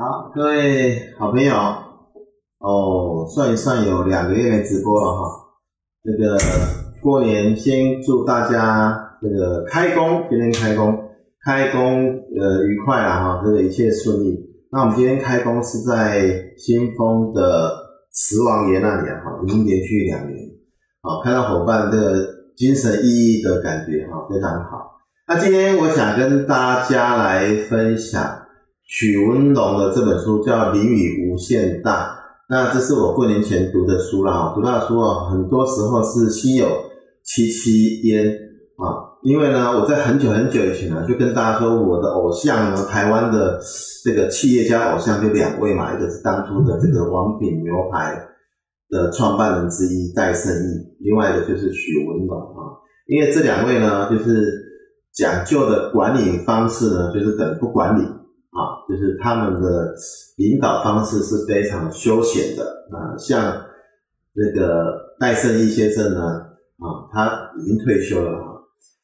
好，各位好朋友，哦，算一算有两个月没直播了哈。这个过年先祝大家这个开工，今天开工，开工呃愉快啊哈，这个一切顺利。那我们今天开工是在新丰的慈王爷那里哈，已经连续两年，好，看到伙伴这个精神奕奕的感觉哈，非常好。那今天我想跟大家来分享。许文龙的这本书叫《淋雨无限大》，那这是我过年前读的书啦，读到的书啊，很多时候是心有戚戚焉啊，因为呢，我在很久很久以前呢，就跟大家说，我的偶像呢，台湾的这个企业家偶像就两位嘛，一个是当初的这个王品牛排的创办人之一戴胜义，另外一个就是许文龙啊，因为这两位呢，就是讲究的管理方式呢，就是等不管理。就是他们的引导方式是非常休闲的啊，像那个戴胜义先生呢，啊，他已经退休了啊。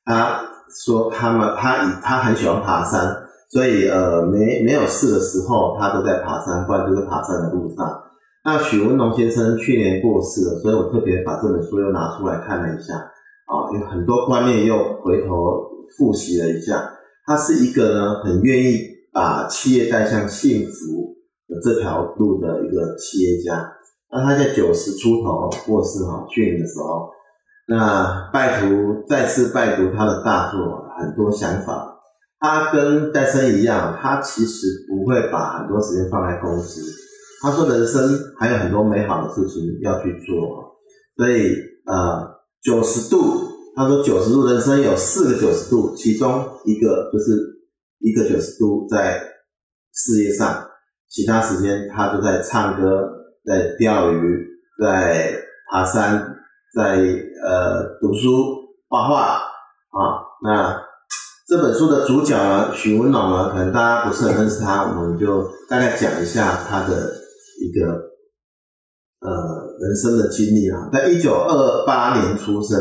他说他们他以他很喜欢爬山，所以呃没没有事的时候，他都在爬山，不然就是爬山的路上。那许文龙先生去年过世了，所以我特别把这本书又拿出来看了一下啊，有很多观念又回头复习了一下。他是一个呢，很愿意。把企业带向幸福的这条路的一个企业家，那他在九十出头过世哈，去年的时候，那拜读再次拜读他的大作，很多想法。他跟戴森一样，他其实不会把很多时间放在公司。他说人生还有很多美好的事情要去做，所以呃九十度，他说九十度人生有四个九十度，其中一个就是。一个九十度在事业上，其他时间他都在唱歌、在钓鱼、在爬山、在呃读书、画画啊。那这本书的主角呢，许文朗呢，可能大家不是很认识他，我们就大概讲一下他的一个呃人生的经历啊。在一九二八年出生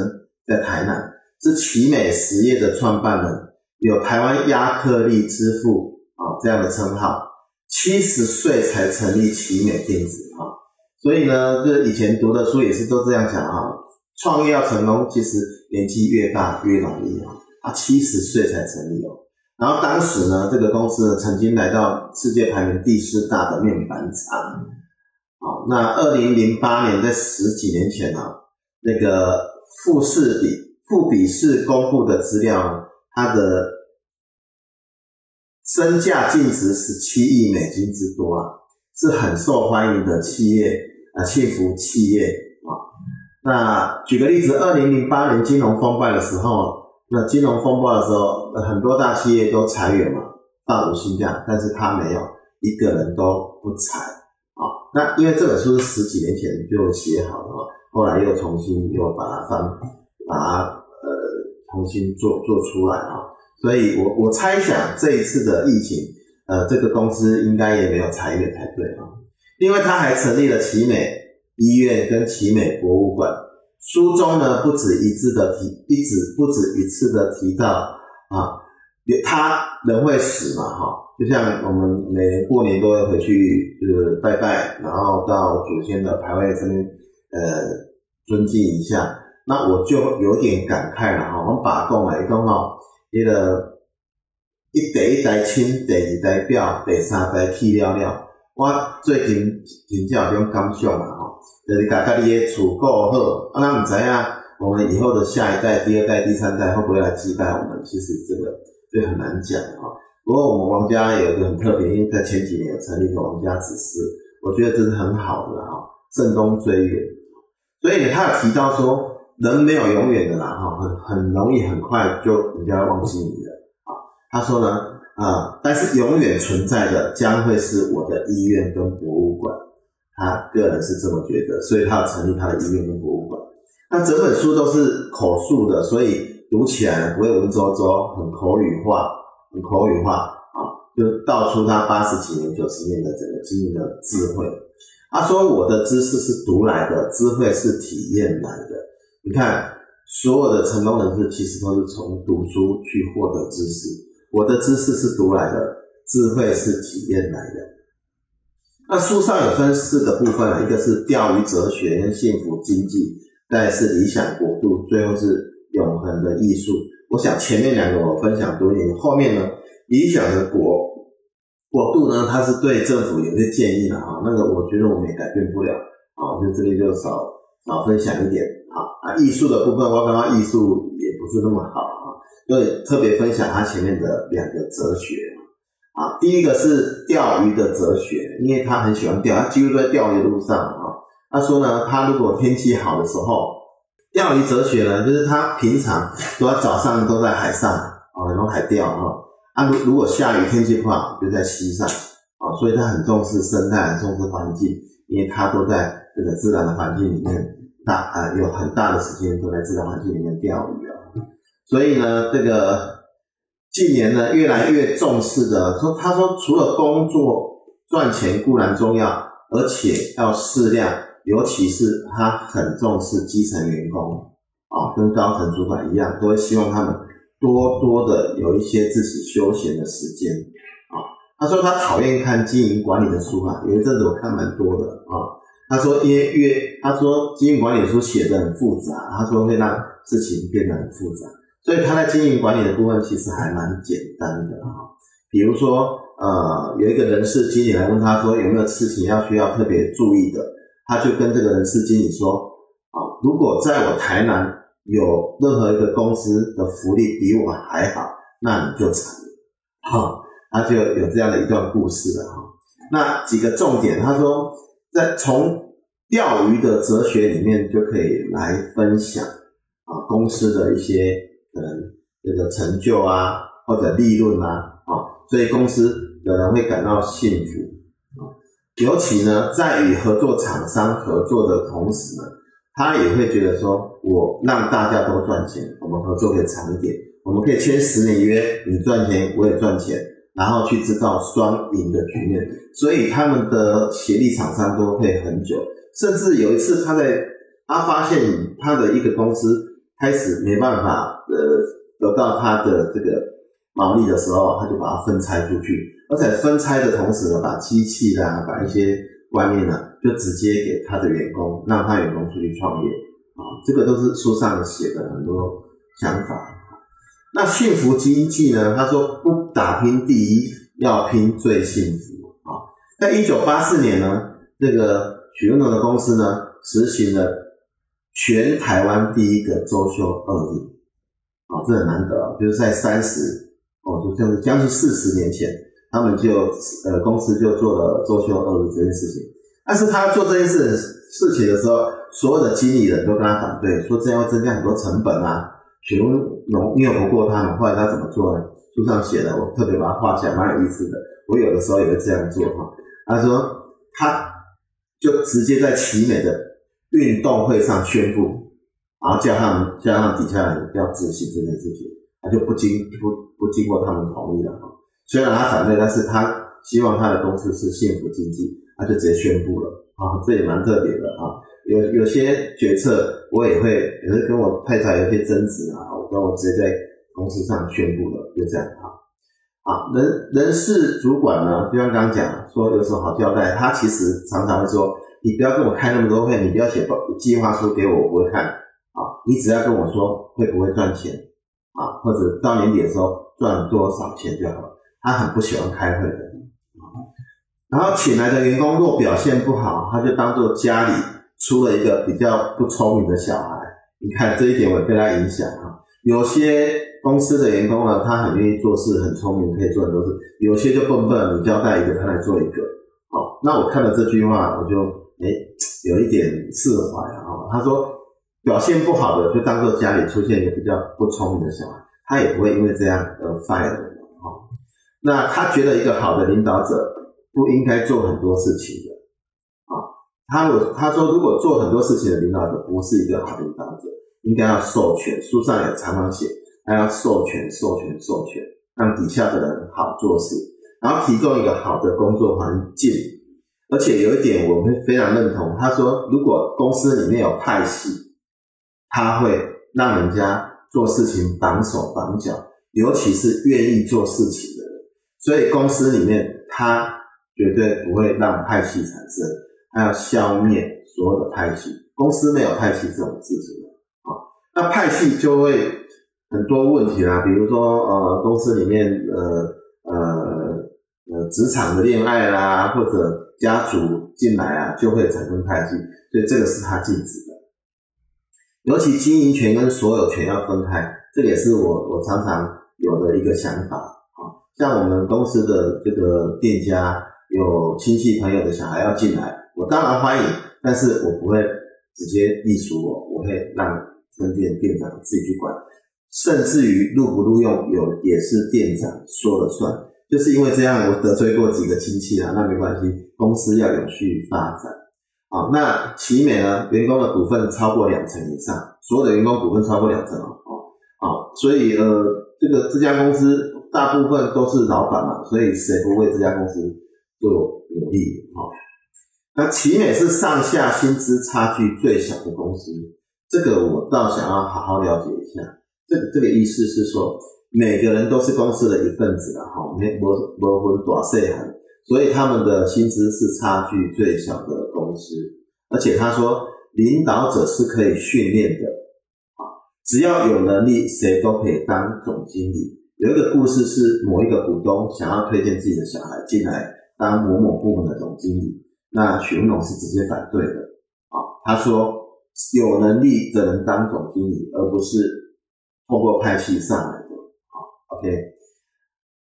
在台南，是奇美实业的创办人。有台湾亚克力之父啊这样的称号，七十岁才成立奇美电子啊，所以呢，这以前读的书也是都这样讲啊，创业要成功，其实年纪越大越容易啊。他七十岁才成立哦，然后当时呢，这个公司呢曾经来到世界排名第四大的面板厂，好，那二零零八年在十几年前啊，那个富士比富比士公布的资料。它的身价净值十七亿美金之多啊，是很受欢迎的企业啊，幸福企业啊。那举个例子，二零零八年金融风暴的时候，那金融风暴的时候，很多大企业都裁员嘛，放无薪假，但是他没有一个人都不裁啊。那因为这本书是十几年前就写好了，后来又重新又把它翻，把它呃。重新做做出来啊，所以我我猜想这一次的疫情，呃，这个公司应该也没有裁员才对啊。另外，他还成立了奇美医院跟奇美博物馆。书中呢，不止一次的提，一直不止一次的提到啊，他人会死嘛哈，就像我们每年过年都会回去就是拜拜，然后到祖先的牌位上面呃尊敬一下。那我就有点感慨了哈，我们把讲来讲哦，那个一代一代亲，第二代表，第三代去了了。我最近真正有种感想嘛吼，就是把家己的厝顾好，啊，咱唔知影我们以后的下一代、第二代、第三代会不会来祭拜我们？其实这个就很难讲哈。不过我们王家有一个很特别，因为在前几年有成立一个王家子嗣，我觉得这是很好的哈，慎终追远。所以他有提到说。人没有永远的啦，哈，很很容易很快就人家忘记你了啊。他说呢，啊，但是永远存在的将会是我的医院跟博物馆。他个人是这么觉得，所以他要成立他的医院跟博物馆。那整本书都是口述的，所以读起来不会文绉绉，很口语化，很口语化啊，就道出他八十几年、九十年的整个经营的智慧。他说：“我的知识是读来的，智慧是体验来的。”你看，所有的成功人士其实都是从读书去获得知识。我的知识是读来的，智慧是体验来的。那书上有分四个部分啊，一个是钓鱼哲学跟幸福经济，再是理想国度，最后是永恒的艺术。我想前面两个我分享多一点，后面呢，理想的国国度呢，它是对政府有些建议的啊，那个我觉得我们也改变不了啊，就这里就少少分享一点啊啊，艺术的部分我刚刚艺术也不是那么好啊，所以特别分享他前面的两个哲学。啊，第一个是钓鱼的哲学，因为他很喜欢钓，他几乎都在钓鱼路上啊。他说呢，他如果天气好的时候，钓鱼哲学呢，就是他平常都在早上都在海上啊，然后海钓啊。啊，如如果下雨天气不好，就在溪上啊。所以他很重视生态，很重视环境，因为他都在这个自然的环境里面，大啊有很大的时间都在自然环境里面钓鱼啊。所以呢，这个。近年呢，越来越重视的说，他说除了工作赚钱固然重要，而且要适量，尤其是他很重视基层员工啊，跟高层主管一样，都会希望他们多多的有一些自己休闲的时间啊。他说他讨厌看经营管理的书啊，有一阵子我看蛮多的啊。他说因为越他说经营管理书写得很复杂，他说会让事情变得很复杂。所以他在经营管理的部分其实还蛮简单的哈，比如说呃有一个人事经理来问他说有没有事情要需要特别注意的，他就跟这个人事经理说啊，如果在我台南有任何一个公司的福利比我还好，那你就惨了哈，他就有这样的一段故事了哈。那几个重点，他说在从钓鱼的哲学里面就可以来分享啊公司的一些。可能这个成就啊，或者利润啊，啊，所以公司的人会感到幸福啊。尤其呢，在与合作厂商合作的同时呢，他也会觉得说，我让大家都赚钱，我们合作可以长一点，我们可以签十年约，你赚钱我也赚钱，然后去制造双赢的局面。所以他们的协力厂商都会很久，甚至有一次他在他发现他的一个公司。开始没办法呃得到他的这个毛利的时候，他就把它分拆出去，而且分拆的同时呢，把机器啊，把一些观念呢，就直接给他的员工，让他员工出去创业啊，这个都是书上写的很多想法。那幸福经济呢？他说不打拼第一，要拼最幸福啊。在一九八四年呢，这个许文龙的公司呢，实行了。全台湾第一个周休二日，啊，这很难得啊！就是在三十，哦，就将将近四十年前，他们就呃公司就做了周休二日这件事情。但是他做这件事事情的时候，所有的经理人都跟他反对，说这样会增加很多成本啊。许文龙拗不过他们，后来他怎么做呢？书上写的，我特别把它画起来，蛮有意思的。我有的时候也会这样做哈。他说，他就直接在奇美的。运动会上宣布，然后叫他们叫他们底下人要执行这件事情，他就不经不不经过他们同意了哈。虽然他反对，但是他希望他的公司是幸福经济，他就直接宣布了啊，这也蛮特别的啊。有有些决策我也会，也是跟我太太有些争执啊，我跟我直接在公司上宣布了，就这样啊。啊，人人事主管呢，就像刚刚讲说有什么好交代，他其实常常会说。你不要跟我开那么多会，你不要写报计划书给我，我不会看啊。你只要跟我说会不会赚钱啊，或者到年底的时候赚多少钱就好了。他很不喜欢开会的。然后请来的员工若表现不好，他就当做家里出了一个比较不聪明的小孩。你看这一点我也被他影响啊。有些公司的员工呢，他很愿意做事，很聪明，可以做很多事；有些就笨笨，你交代一个，他来做一个。好，那我看了这句话，我就。哎，有一点释怀啊。他说，表现不好的就当做家里出现一个比较不聪明的小孩，他也不会因为这样而 fire 人啊。那他觉得一个好的领导者不应该做很多事情的啊。他我他说，如果做很多事情的领导者不是一个好领导者，应该要授权。书上也常常写，他要授权、授权、授权，让底下的人好做事，然后提供一个好的工作环境。而且有一点我会非常认同，他说如果公司里面有派系，他会让人家做事情绑手绑脚，尤其是愿意做事情的人。所以公司里面他绝对不会让派系产生，他要消灭所有的派系。公司没有派系这种事情啊，那派系就会很多问题啦，比如说呃，公司里面呃呃呃职场的恋爱啦，或者家族进来啊，就会产生派系，所以这个是他禁止的。尤其经营权跟所有权要分开，这也是我我常常有的一个想法啊。像我们公司的这个店家有亲戚朋友的小孩要进来，我当然欢迎，但是我不会直接隶属我，我会让分店店长自己去管，甚至于录不录用有也是店长说了算。就是因为这样，我得罪过几个亲戚啊，那没关系，公司要有序发展。好，那奇美呢？员工的股份超过两成以上，所有的员工股份超过两成哦，好，所以呃，这个这家公司大部分都是老板嘛，所以谁不为这家公司做努力？好，那奇美是上下薪资差距最小的公司，这个我倒想要好好了解一下。这个这个意思是说，每个人都是公司的一份子了，哈，没没没分大小。所以他们的薪资是差距最小的公司，而且他说领导者是可以训练的，啊，只要有能力，谁都可以当总经理。有一个故事是某一个股东想要推荐自己的小孩进来当某某部门的总经理，那许文龙是直接反对的，啊，他说有能力的人当总经理，而不是透过派系上来的，啊，OK，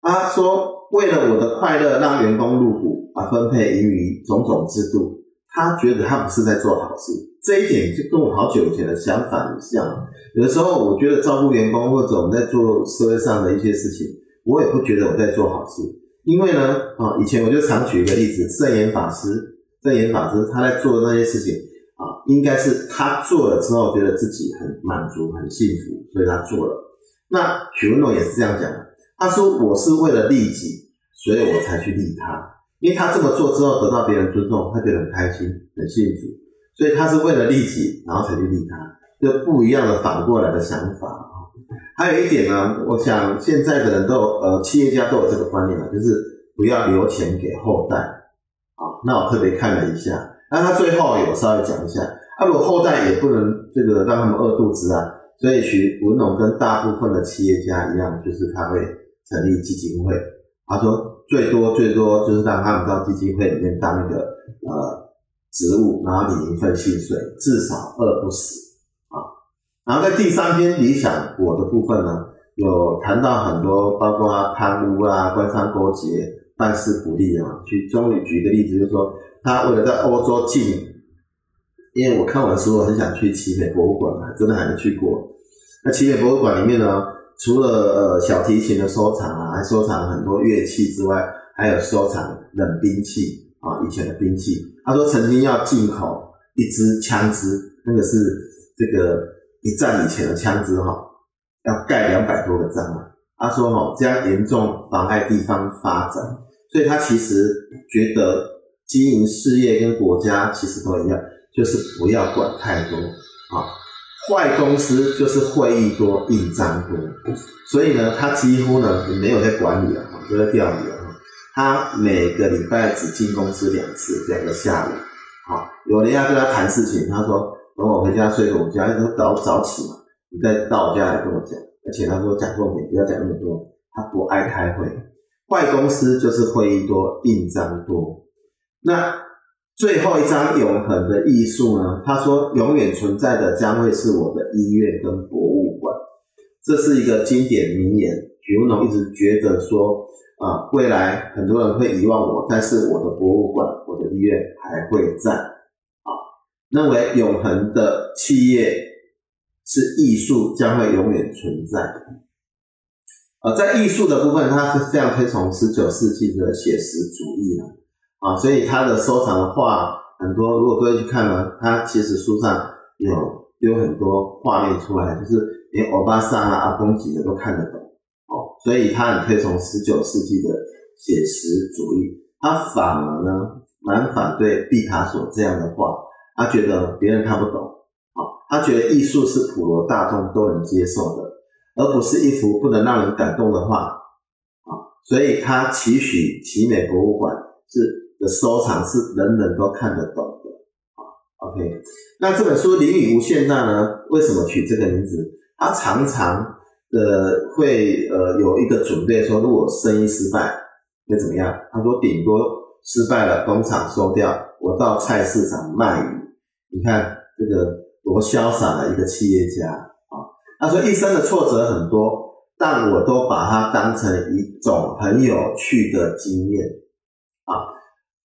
他说。为了我的快乐，让员工入股啊，分配盈余，种种制度，他觉得他不是在做好事。这一点就跟我好久以前的想法很像。有的时候，我觉得照顾员工或者我们在做社会上的一些事情，我也不觉得我在做好事。因为呢，啊，以前我就常举一个例子，圣严法师，圣严法师他在做的那些事情，应该是他做了之后觉得自己很满足、很幸福，所以他做了。那许文龙也是这样讲的，他说：“我是为了利己。”所以我才去利他，因为他这么做之后得到别人尊重，他觉得很开心、很幸福，所以他是为了利己，然后才去利他，就不一样的反过来的想法啊。还有一点呢，我想现在的人都呃，企业家都有这个观念了，就是不要留钱给后代啊。那我特别看了一下，那他最后有稍微讲一下，啊，如果后代也不能这个让他们饿肚子啊，所以许文龙跟大部分的企业家一样，就是他会成立基金会。他说最多最多就是让他们到基金会里面当一个呃职务，然后领一份薪水，至少饿不死啊。然后在第三篇理想我的部分呢，有谈到很多，包括贪污啊、官商勾结、办事不力啊。举终于举个例子，就是说他为了在欧洲进，因为我看完书，我很想去奇美博物馆啊，真的还没去过。那奇美博物馆里面呢？除了呃小提琴的收藏啊，还收藏很多乐器之外，还有收藏冷兵器啊，以前的兵器。他说曾经要进口一支枪支，那个是这个一战以前的枪支哈，要盖两百多个章啊。他说哈，这样严重妨碍地方发展，所以他其实觉得经营事业跟国家其实都一样，就是不要管太多啊。坏公司就是会议多、印章多，所以呢，他几乎呢没有在管理了，都在钓鱼了。他每个礼拜只进公司两次，两个下午。好，有人要跟他谈事情，他说等我回家睡个午觉，都早早起嘛，你再到我家来跟我讲。而且他说讲重点，不要讲那么多。他不爱开会，坏公司就是会议多、印章多。那。最后一张永恒的艺术呢？他说，永远存在的将会是我的医院跟博物馆，这是一个经典名言。许文龙一直觉得说，啊，未来很多人会遗忘我，但是我的博物馆、我的医院还会在。啊，认为永恒的企业是艺术将会永远存在。啊，在艺术的部分，他是非常推崇十九世纪的写实主义的。啊，所以他的收藏的画很多，如果各位去看呢，他其实书上有有很多画面出来，就是连欧巴桑啊、阿公级的都看得懂。哦，所以他很推崇十九世纪的写实主义，他反而呢蛮反对毕卡索这样的画，他觉得别人看不懂。啊，他觉得艺术是普罗大众都能接受的，而不是一幅不能让人感动的画。啊，所以他期许奇美博物馆是。的收藏是人人都看得懂的啊。OK，那这本书《淋雨无限大》呢，为什么取这个名字？他常常的会呃有一个准备说，如果生意失败会怎么样？他说顶多失败了，工厂收掉，我到菜市场卖鱼。你看这个多潇洒的一个企业家啊！他说一生的挫折很多，但我都把它当成一种很有趣的经验。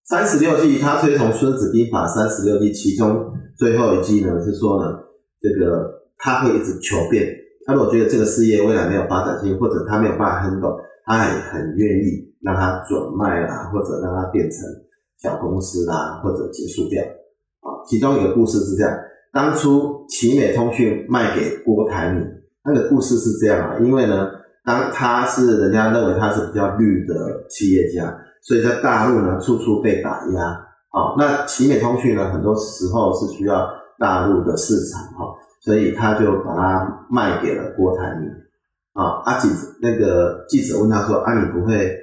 三十六计，他推崇《孙子兵法》三十六计，其中最后一计呢是说呢，这个他会一直求变。他如果觉得这个事业未来没有发展性，或者他没有办法 handle，他也很愿意让他转卖啦，或者让他变成小公司啦，或者结束掉。啊，其中一个故事是这样：当初奇美通讯卖给郭台铭，那个故事是这样啊，因为呢，当他是人家认为他是比较绿的企业家。所以在大陆呢，处处被打压。好，那奇美通讯呢，很多时候是需要大陆的市场，哈，所以他就把它卖给了郭台铭。啊，阿记那个记者问他说：“啊，你不会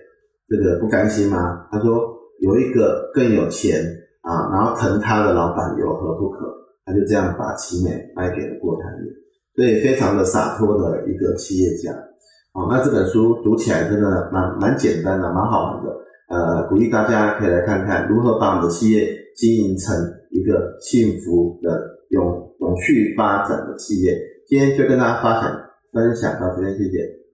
这个不甘心吗？”他说：“有一个更有钱啊，然后疼他的老板有何不可？”他就这样把奇美卖给了郭台铭，所以非常的洒脱的一个企业家。哦，那这本书读起来真的蛮蛮简单的，蛮好玩的。呃，鼓励大家可以来看看如何把我们的企业经营成一个幸福的永永续发展的企业。今天就跟大家分享分享到这边，谢谢。